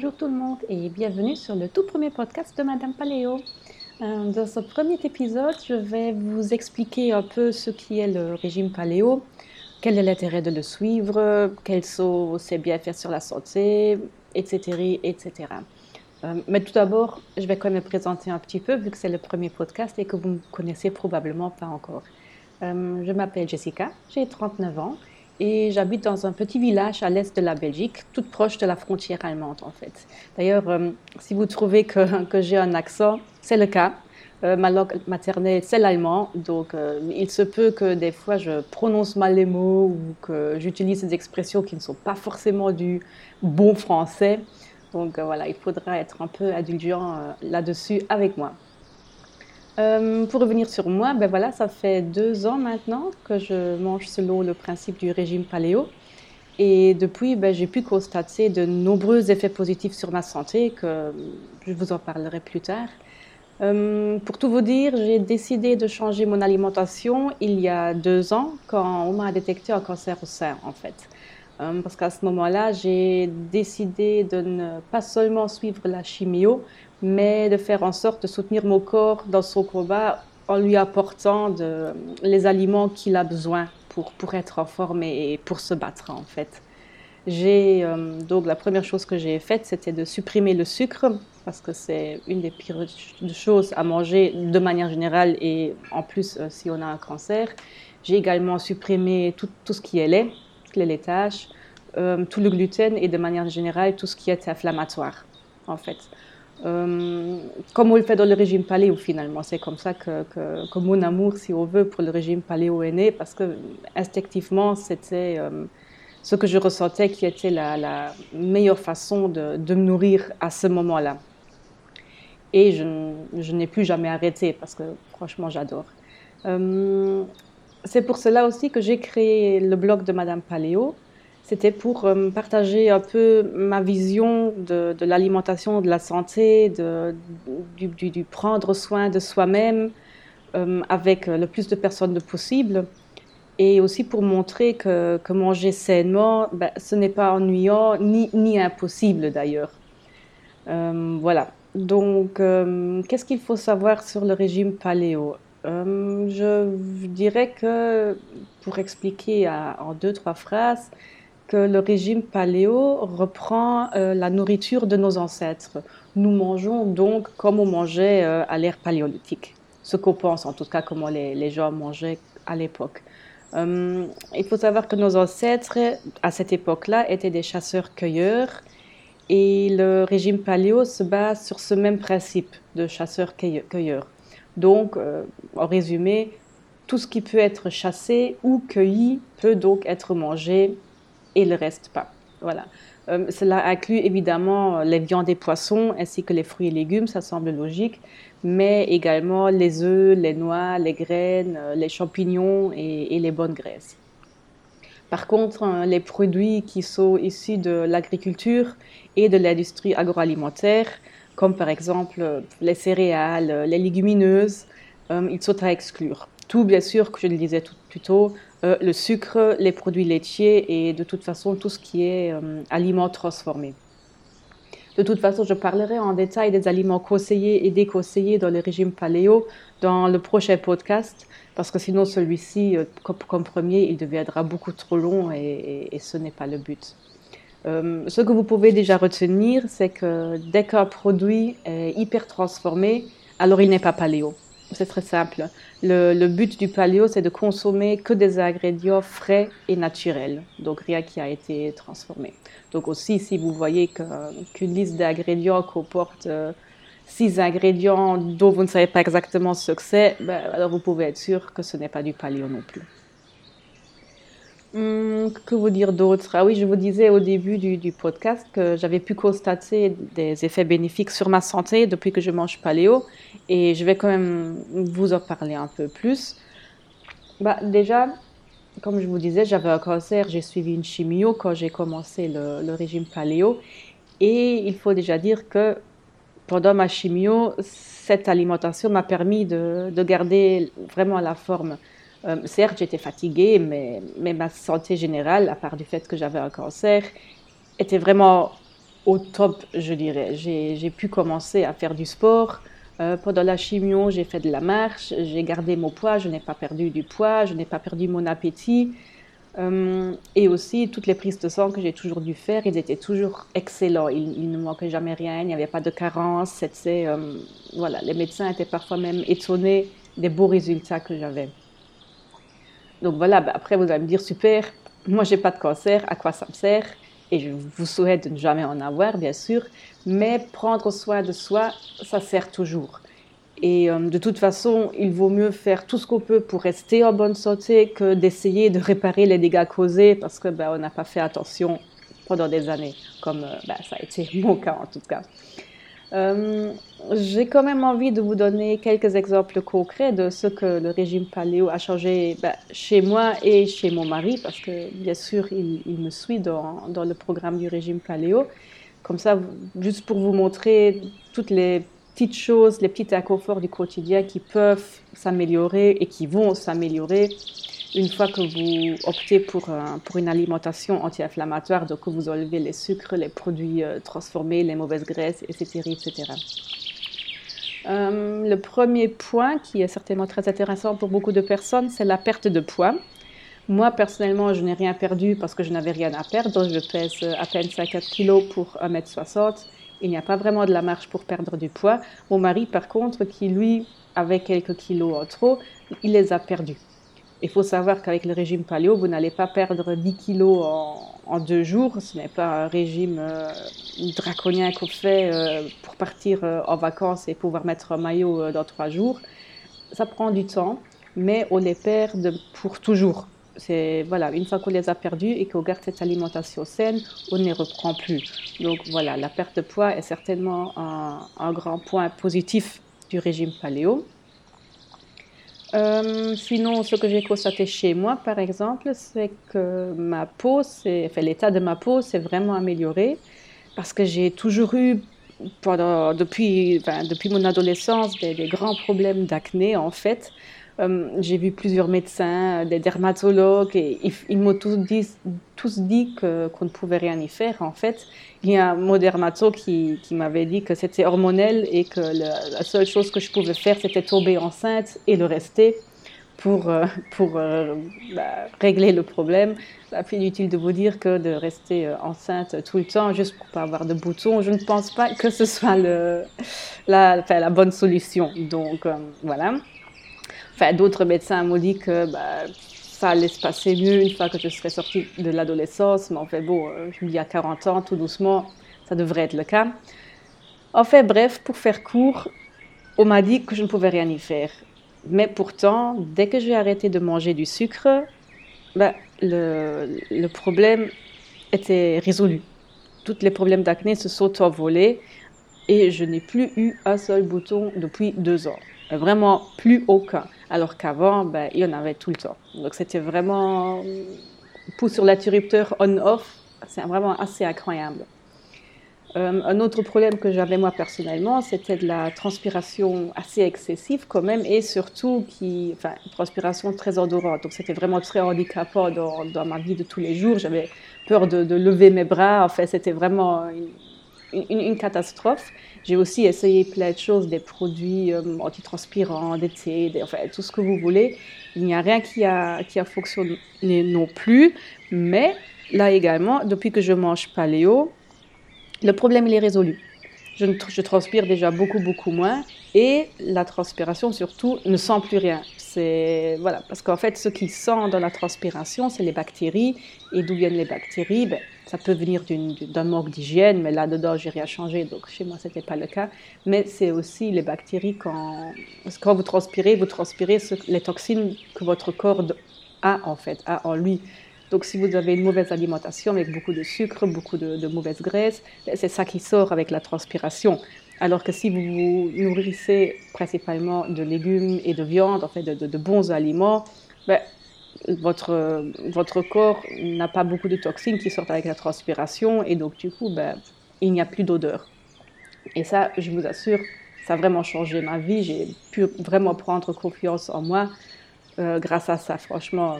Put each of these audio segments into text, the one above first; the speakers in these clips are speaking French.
Bonjour tout le monde et bienvenue sur le tout premier podcast de Madame Paléo. Euh, dans ce premier épisode, je vais vous expliquer un peu ce qui est le régime paléo, quel est l'intérêt de le suivre, quels sont ses bienfaits sur la santé, etc. etc. Euh, mais tout d'abord, je vais quand même me présenter un petit peu vu que c'est le premier podcast et que vous ne me connaissez probablement pas encore. Euh, je m'appelle Jessica, j'ai 39 ans et j'habite dans un petit village à l'est de la Belgique, toute proche de la frontière allemande en fait. D'ailleurs, euh, si vous trouvez que, que j'ai un accent, c'est le cas. Euh, ma langue maternelle, c'est l'allemand, donc euh, il se peut que des fois je prononce mal les mots ou que j'utilise des expressions qui ne sont pas forcément du bon français. Donc voilà, il faudra être un peu indulgent là-dessus avec moi. Euh, pour revenir sur moi, ben voilà, ça fait deux ans maintenant que je mange selon le principe du régime paléo. Et depuis, ben, j'ai pu constater de nombreux effets positifs sur ma santé, que je vous en parlerai plus tard. Euh, pour tout vous dire, j'ai décidé de changer mon alimentation il y a deux ans, quand on m'a détecté un cancer au sein, en fait. Euh, parce qu'à ce moment-là, j'ai décidé de ne pas seulement suivre la chimio, mais de faire en sorte de soutenir mon corps dans son combat en lui apportant les aliments qu'il a besoin pour, pour être en forme et pour se battre en fait. J'ai euh, donc la première chose que j'ai faite, c'était de supprimer le sucre parce que c'est une des pires choses à manger de manière générale et en plus euh, si on a un cancer. J'ai également supprimé tout, tout, ce qui est lait, les laitages, euh, tout le gluten et de manière générale tout ce qui est inflammatoire en fait. Euh, comme on le fait dans le régime paléo finalement. C'est comme ça que, que, mon amour, si on veut, pour le régime paléo est né, parce que instinctivement, c'était euh, ce que je ressentais qui était la, meilleure façon de, de, me nourrir à ce moment-là. Et je, je n'ai plus jamais arrêté, parce que franchement, j'adore. C'est pour cela aussi que j'ai créé le blog de Madame Paléo, c'était pour euh, partager un peu ma vision de, l'alimentation, de la santé, de, du, prendre soin de soi-même euh, avec le plus de personnes possible. Et aussi pour montrer que, manger sainement, ben, ce n'est pas ennuyant ni, ni impossible d'ailleurs. Euh, voilà. Donc, qu'est-ce qu'il faut savoir sur le régime paléo Je dirais que, pour expliquer en deux, trois phrases, que le régime paléo reprend euh, la nourriture de nos ancêtres. Nous mangeons donc comme on mangeait euh, à l'ère paléolithique, ce qu'on pense en tout cas comment les, gens mangeaient à l'époque. Euh, il faut savoir que nos ancêtres, à cette époque-là, étaient des chasseurs-cueilleurs et le régime paléo se base sur ce même principe de chasseurs-cueilleurs. Donc, en résumé, tout ce qui peut être chassé ou cueilli peut donc être mangé et le reste pas. Voilà. Euh, cela inclut évidemment les viandes et poissons ainsi que les fruits et légumes, ça semble logique, mais également les œufs, les noix, les graines, euh, les champignons et, les bonnes graisses. Par contre, hein, les produits qui sont issus de l'agriculture et de l'industrie agroalimentaire, comme par exemple les céréales, les légumineuses, euh, ils sont à exclure. Tout, bien sûr, que je le disais tout, plus tôt, euh, le sucre, les produits laitiers et de toute façon tout ce qui est euh, aliments transformés. De toute façon, je parlerai en détail des aliments conseillés et déconseillés dans le régime paléo dans le prochain podcast, parce que sinon celui-ci, euh, comme, premier, il deviendra beaucoup trop long et, ce n'est pas le but. Ce que vous pouvez déjà retenir, c'est que dès qu'un produit est hyper transformé, alors il n'est pas paléo. C'est très simple. Le, but du paléo, c'est de consommer que des ingrédients frais et naturels, donc rien qui a été transformé. Donc aussi, si vous voyez qu'une liste d'ingrédients comporte euh, six ingrédients dont vous ne savez pas exactement ce que c'est, ben, alors vous pouvez être sûr que ce n'est pas du paléo non plus. Hum, que vous dire d'autre? Ah oui, je vous disais au début du, podcast que j'avais pu constater des effets bénéfiques sur ma santé depuis que je mange paléo et je vais quand même vous en parler un peu plus. Bah, déjà, comme je vous disais, j'avais un cancer, j'ai suivi une chimio quand j'ai commencé le, régime paléo et il faut déjà dire que pendant ma chimio, cette alimentation m'a permis de, de garder vraiment la forme. Euh, certes, j'étais fatiguée, mais, ma santé générale, à part du fait que j'avais un cancer, était vraiment au top, je dirais. J'ai pu commencer à faire du sport. Euh, pendant la chimio, j'ai fait de la marche, j'ai gardé mon poids, je n'ai pas perdu du poids, je n'ai pas perdu mon appétit. Euh, et aussi, toutes les prises de sang que j'ai toujours dû faire, ils étaient toujours excellents. Il, ne manquait jamais rien, il n'y avait pas de carence. C'était, voilà, les médecins étaient parfois même étonnés des beaux résultats que j'avais. Donc voilà, bah, après vous allez me dire, super, moi j'ai pas de cancer, à quoi ça me sert? Et je vous souhaite de ne jamais en avoir, bien sûr, mais prendre soin de soi, ça sert toujours. Et euh, de toute façon, il vaut mieux faire tout ce qu'on peut pour rester en bonne santé que d'essayer de réparer les dégâts causés parce que ben, on n'a pas fait attention pendant des années, comme euh, ben, ça a été mon cas en tout cas. Euh, j'ai quand même envie de vous donner quelques exemples concrets de ce que le régime paléo a changé ben, chez moi et chez mon mari, parce que bien sûr, il, il me suit dans, dans, le programme du régime paléo. Comme ça, juste pour vous montrer toutes les petites choses, les petits inconforts du quotidien qui peuvent s'améliorer et qui vont s'améliorer une fois que vous optez pour, pour une alimentation anti-inflammatoire, donc que vous enlevez les sucres, les produits euh, transformés, les mauvaises graisses, etc. etc. Euh, le premier point qui est certainement très intéressant pour beaucoup de personnes, c'est la perte de poids. Moi, personnellement, je n'ai rien perdu parce que je n'avais rien à perdre. Je pèse à peine 50 kg pour 1m60 il n'y a pas vraiment de la marche pour perdre du poids. Mon mari, par contre, qui lui avait quelques kilos en trop, il les a perdus. Il faut savoir qu'avec le régime paléo, vous n'allez pas perdre 10 kilos en, deux jours. Ce n'est pas un régime euh, draconien qu'on fait euh, pour partir euh, en vacances et pouvoir mettre un maillot dans trois jours. Ça prend du temps, mais on les perd pour toujours c'est voilà, une fois qu'on les a perdus et qu'on garde cette alimentation saine, on ne les reprend plus. Donc voilà, la perte de poids est certainement un, grand point positif du régime paléo. Euh, sinon, ce que j'ai constaté chez moi, par exemple, c'est que ma peau, enfin, l'état de ma peau s'est vraiment amélioré parce que j'ai toujours eu, pendant, depuis, depuis mon adolescence, des, des grands problèmes d'acné en fait. Euh, j'ai vu plusieurs médecins, des dermatologues, et ils, m'ont tous dit, qu'on ne pouvait rien y faire. En fait, il y a un dermatologue qui, m'avait dit que c'était hormonel et que la seule chose que je pouvais faire, c'était tomber enceinte et le rester pour, euh, euh, bah, régler le problème. C'est inutile de vous dire que de rester enceinte tout le temps juste pour pas avoir de boutons. Je ne pense pas que ce soit la bonne solution. Donc voilà. Enfin, d'autres médecins m'ont dit que bah, ça allait se passer mieux une fois que je serais sortie de l'adolescence. Mais en fait, bon, je me dis à 40 ans, tout doucement, ça devrait être le cas. En fait, bref, pour faire court, on m'a dit que je ne pouvais rien y faire. Mais pourtant, dès que j'ai arrêté de manger du sucre, bah, le, le problème était résolu. Tous les problèmes d'acné se sont envolés et je n'ai plus eu un seul bouton depuis deux ans. Vraiment plus aucun. Alors qu'avant, ben, il y en avait tout le temps. Donc c'était vraiment pouce sur l'interrupteur on-off. C'est vraiment assez incroyable. Euh, un autre problème que j'avais moi personnellement, c'était de la transpiration assez excessive quand même et surtout qui, enfin, une transpiration très endorante. Donc c'était vraiment très handicapant dans, ma vie de tous les jours. J'avais peur de, lever mes bras. En fait, c'était vraiment une, catastrophe. J'ai aussi essayé plein de choses, des produits euh, antitranspirants, des thés, enfin, tout ce que vous voulez. Il n'y a rien qui a, qui a fonctionné non plus. Mais là également, depuis que je mange paléo, le problème il est résolu. Je, transpire déjà beaucoup, beaucoup moins. Et la transpiration, surtout, ne sent plus rien. Voilà, parce qu'en fait, ce qui sent dans la transpiration, c'est les bactéries. Et d'où viennent les bactéries? Ben, Ça peut venir d'un manque d'hygiène, mais là-dedans, j'ai rien changé, donc chez moi, c'était pas le cas. Mais c'est aussi les bactéries quand, quand vous transpirez, vous transpirez les toxines que votre corps a en fait, a en lui. Donc, si vous avez une mauvaise alimentation avec beaucoup de sucre, beaucoup de, de mauvaises graisses, ben, c'est ça qui sort avec la transpiration. Alors que si vous vous nourrissez principalement de légumes et de viande, en fait, de, bons aliments, ben, votre, votre corps n'a pas beaucoup de toxines qui sortent avec la transpiration et donc du coup, ben, il n'y a plus d'odeur. Et ça, je vous assure, ça a vraiment changé ma vie. J'ai pu vraiment prendre confiance en moi euh, grâce à ça. Franchement,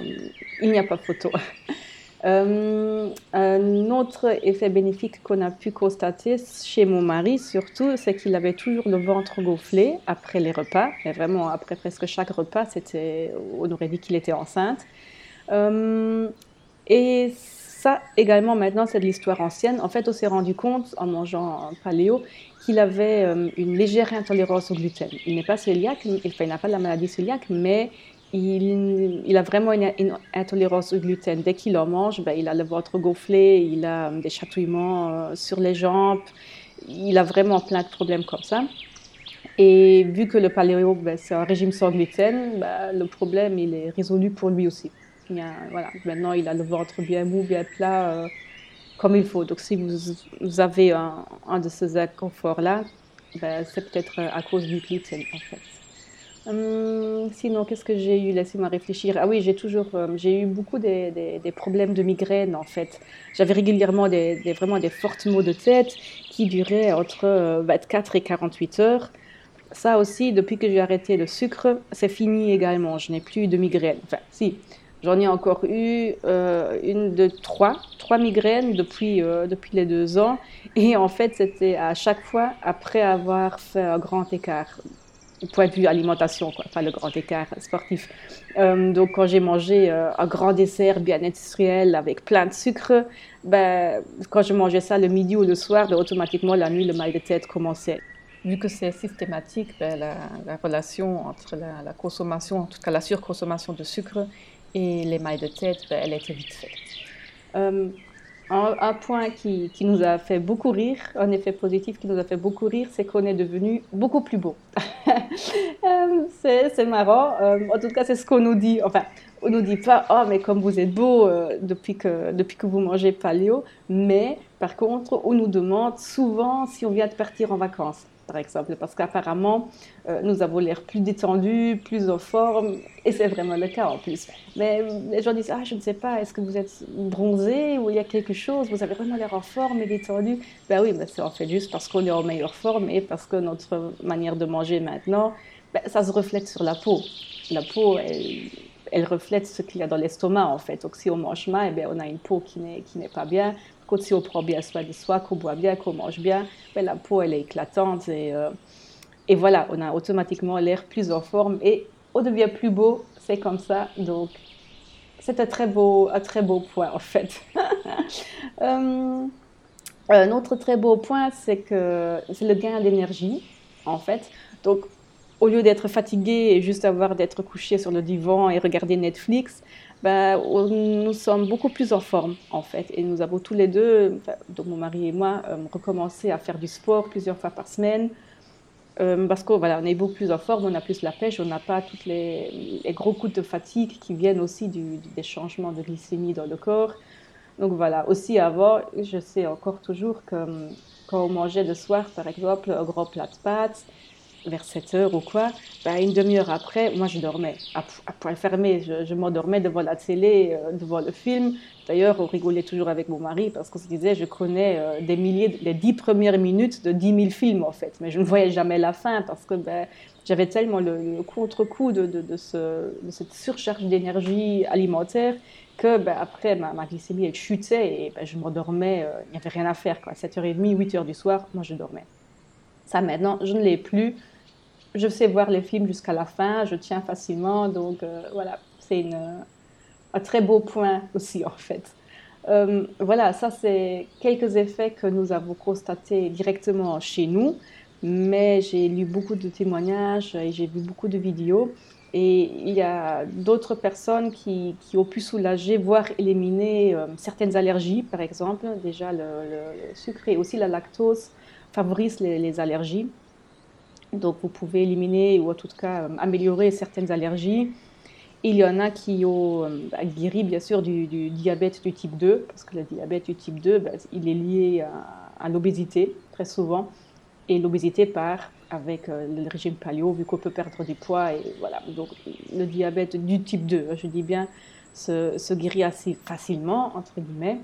il n'y a pas photo. Euh, un autre effet bénéfique qu'on a pu constater chez mon mari, surtout, c'est qu'il avait toujours le ventre gonflé après les repas. Et vraiment, après presque chaque repas, c'était, on aurait dit qu'il était enceinte. Euh, et ça également, maintenant, c'est de l'histoire ancienne. En fait, on s'est rendu compte, en mangeant un paléo, qu'il avait euh, une légère intolérance au gluten. Il n'est pas cœliaque, il n'a pas la maladie cœliaque, mais il, a vraiment une, intolérance au gluten. Dès qu'il en mange, ben, il a le ventre gonflé, il a euh, des chatouillements euh, sur les jambes, il a vraiment plein de problèmes comme ça. Et vu que le paléo, ben, c'est un régime sans gluten, ben, le problème, il est résolu pour lui aussi. voilà, maintenant, il a le ventre bien mou, bien plat comme il faut. Donc si vous, avez un, de ces inconforts-là, ben, c'est peut-être à cause du gluten en fait. Hum, sinon, qu'est-ce que j'ai eu? Laissez-moi réfléchir. Ah oui, j'ai toujours, euh, j'ai eu beaucoup des, problèmes de migraine en fait. J'avais régulièrement des, vraiment des fortes maux de tête qui duraient entre 24 euh, et 48 heures. Ça aussi, depuis que j'ai arrêté le sucre, c'est fini également. Je n'ai plus de migraine. Enfin, si, J'en ai encore eu euh, une de trois, trois migraines depuis, depuis les deux ans. Et en fait, c'était à chaque fois après avoir fait un grand écart, point de vue alimentation, quoi, pas le grand écart sportif. Euh, donc, quand j'ai mangé un grand dessert bien industriel avec plein de sucre, ben, quand je mangeais ça le midi ou le soir, ben, automatiquement la nuit, le mal de tête commençait. Vu que c'est systématique, ben, la, la, relation entre la, la consommation, en tout cas la surconsommation de sucre, et les mailles de tête, ben, elle était vite faite. Euh, un, point qui, qui, nous a fait beaucoup rire, un effet positif qui nous a fait beaucoup rire, c'est qu'on est devenu beaucoup plus beau. Euh, c'est marrant. Euh, en tout cas, c'est ce qu'on nous dit. Enfin, on nous dit pas, oh, mais comme vous êtes beau depuis, que, depuis que vous mangez paléo. Mais par contre, on nous demande souvent si on vient de partir en vacances par exemple, parce qu'apparemment, euh, nous avons l'air plus détendus, plus en forme, et c'est vraiment le cas en plus. Mais les gens disent, ah, je ne sais pas, est-ce que vous êtes bronzé ou il y a quelque chose, vous avez vraiment l'air en forme et détendu? Ben oui, c'est en fait juste parce qu'on est en meilleure forme et parce que notre manière de manger maintenant, ben, ça se reflète sur la peau. La peau, elle, reflète ce qu'il y a dans l'estomac en fait. Donc si on mange mal, eh on a une peau qui n'est pas bien. Quand si on prend bien soin de soi, qu'on boit bien, qu'on mange bien, ben, la peau elle est éclatante et, euh, et voilà, on a automatiquement l'air plus en forme et on devient plus beau, c'est comme ça. Donc c'est un très beau, un très beau point en fait. Euh, un autre très beau point, c'est que c'est le gain d'énergie en fait. Donc au lieu d'être fatigué et juste avoir d'être couché sur le divan et regarder Netflix, ben, nous sommes beaucoup plus en forme en fait. Et nous avons tous les deux, donc mon mari et moi, euh, recommencé à faire du sport plusieurs fois par semaine. Euh, parce qu'on voilà, est beaucoup plus en forme, on a plus la pêche, on n'a pas tous les, gros coups de fatigue qui viennent aussi des changements de glycémie dans le corps. Donc voilà, aussi avant, je sais encore toujours que quand on mangeait le soir, par exemple, un gros plat de pâtes, vers 7 heures ou quoi, bah, une demi-heure après, moi je dormais à, poil fermé. Je, m'endormais devant la télé, euh, devant le film. D'ailleurs, on rigolait toujours avec mon mari parce qu'on se disait, je connais euh, des milliers, les dix premières minutes de 10 000 films en fait, mais je ne voyais jamais la fin parce que ben, j'avais tellement le, contre-coup de, de, ce, de, cette surcharge d'énergie alimentaire que ben, après ma, glycémie elle chutait et je m'endormais, euh, il n'y avait rien à faire. Quoi. 7h30, 8h du soir, moi je dormais. Ça maintenant, je ne l'ai plus je sais voir les films jusqu'à la fin, je tiens facilement, donc euh, voilà, c'est un très beau point aussi en fait. Euh, voilà, ça c'est quelques effets que nous avons constatés directement chez nous, mais j'ai lu beaucoup de témoignages et j'ai vu beaucoup de vidéos. Et il y a d'autres personnes qui, ont pu soulager, voire éliminer euh, certaines allergies, par exemple. Déjà, le, sucre et aussi la lactose favorisent les allergies. Donc, vous pouvez éliminer ou en tout cas euh, améliorer certaines allergies. Il y en a qui ont euh, guéri, bien sûr, du, diabète du type 2, parce que le diabète du type 2, ben, il est lié à, l'obésité, très souvent. Et l'obésité part avec euh, le régime paléo, vu qu'on peut perdre du poids. Et voilà, donc le diabète du type 2, je dis bien, se guérit assez facilement, entre guillemets.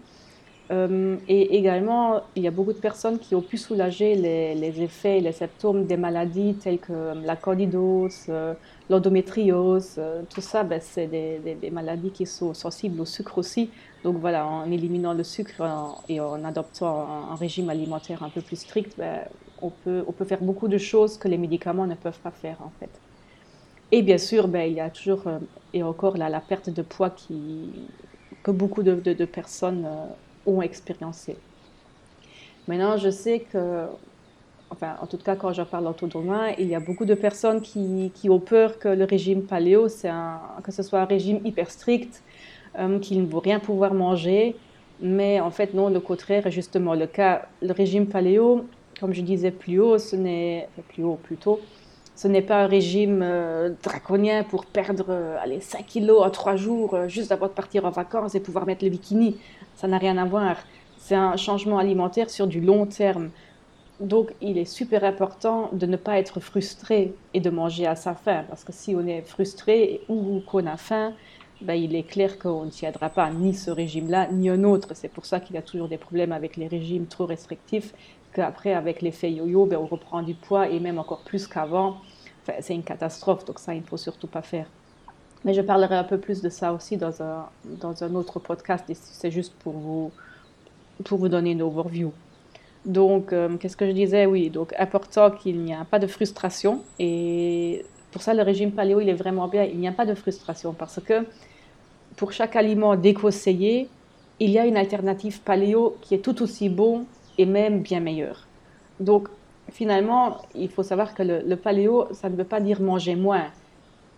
Euh, et également, il y a beaucoup de personnes qui ont pu soulager les, effets et les symptômes des maladies telles que euh, la candidose, euh, l'endométriose. tout ça, ben, c'est des, maladies qui sont sensibles au sucre aussi. Donc voilà, en éliminant le sucre et en adoptant un, régime alimentaire un peu plus strict, ben, on, peut, faire beaucoup de choses que les médicaments ne peuvent pas faire en fait. Et bien sûr, ben, il y a toujours, et encore la perte de poids qui, que beaucoup de, de, personnes euh, ont. Maintenant, je sais que, enfin, en tout cas, quand je parle autour il y a beaucoup de personnes qui, qui ont peur que le régime paléo, un, que ce soit un régime hyper strict, euh, qu'il ne vaut rien pouvoir manger. Mais en fait, non, le contraire est justement le cas. Le régime paléo, comme je disais plus haut, ce n'est, plus haut plutôt, ce n'est pas un régime euh, draconien pour perdre euh, allez, 5 kilos en 3 jours euh, juste avant de partir en vacances et pouvoir mettre le bikini. Ça n'a rien à voir. C'est un changement alimentaire sur du long terme. Donc il est super important de ne pas être frustré et de manger à sa faim. Parce que si on est frustré ou qu'on a faim, ben, il est clair qu'on ne tiendra pas ni ce régime-là, ni un autre. C'est pour ça qu'il y a toujours des problèmes avec les régimes trop restrictifs qu'après, avec l'effet yo-yo, ben, on reprend du poids et même encore plus qu'avant. Enfin, c'est une catastrophe, donc ça, il ne faut surtout pas faire. Mais je parlerai un peu plus de ça aussi dans un, dans un autre podcast, et c'est juste pour vous, pour vous donner une overview. Donc, euh, qu'est-ce que je disais? Oui, donc important qu'il n'y a pas de frustration. Et pour ça, le régime paléo, il est vraiment bien. Il n'y a pas de frustration parce que pour chaque aliment déconseillé, il y a une alternative paléo qui est tout aussi bon et même bien meilleur. Donc, finalement, il faut savoir que le, paléo, ça ne veut pas dire manger moins,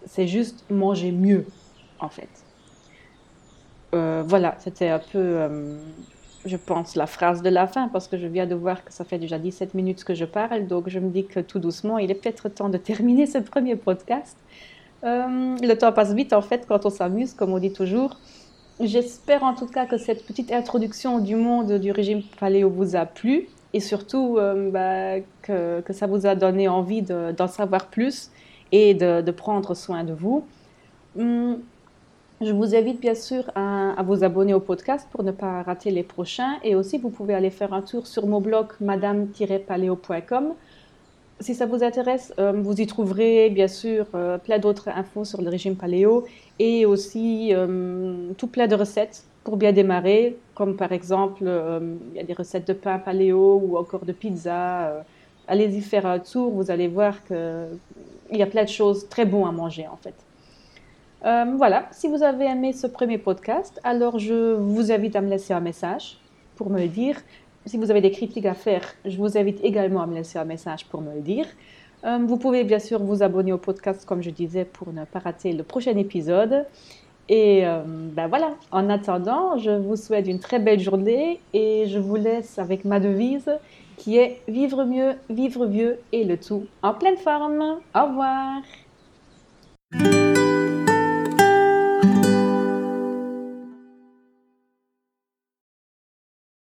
c'est juste manger mieux, en fait. Euh, voilà, c'était un peu, euh, je pense, la phrase de la fin, parce que je viens de voir que ça fait déjà 17 minutes que je parle, donc je me dis que tout doucement, il est peut-être temps de terminer ce premier podcast. Euh, le temps passe vite, en fait, quand on s'amuse, comme on dit toujours. J'espère en tout cas que cette petite introduction du monde du régime paléo vous a plu et surtout euh, bah, que, ça vous a donné envie d'en savoir plus et de, de, prendre soin de vous. Hum, je vous invite bien sûr à, à, vous abonner au podcast pour ne pas rater les prochains et aussi vous pouvez aller faire un tour sur mon blog madame-paléo.com si ça vous intéresse, euh, vous y trouverez bien sûr euh, plein d'autres infos sur le régime paléo et aussi euh, tout plein de recettes pour bien démarrer, comme par exemple, il y a des recettes de pain paléo ou encore de pizza. Allez-y faire un tour, vous allez voir qu'il y a plein de choses très bonnes à manger en fait. voilà, si vous avez aimé ce premier podcast, alors je vous invite à me laisser un message pour me dire si vous avez des critiques à faire, je vous invite également à me laisser un message pour me le dire. Euh, vous pouvez bien sûr vous abonner au podcast, comme je disais, pour ne pas rater le prochain épisode. Et euh, ben voilà, en attendant, je vous souhaite une très belle journée et je vous laisse avec ma devise qui est vivre mieux, vivre vieux et le tout en pleine forme. Au revoir.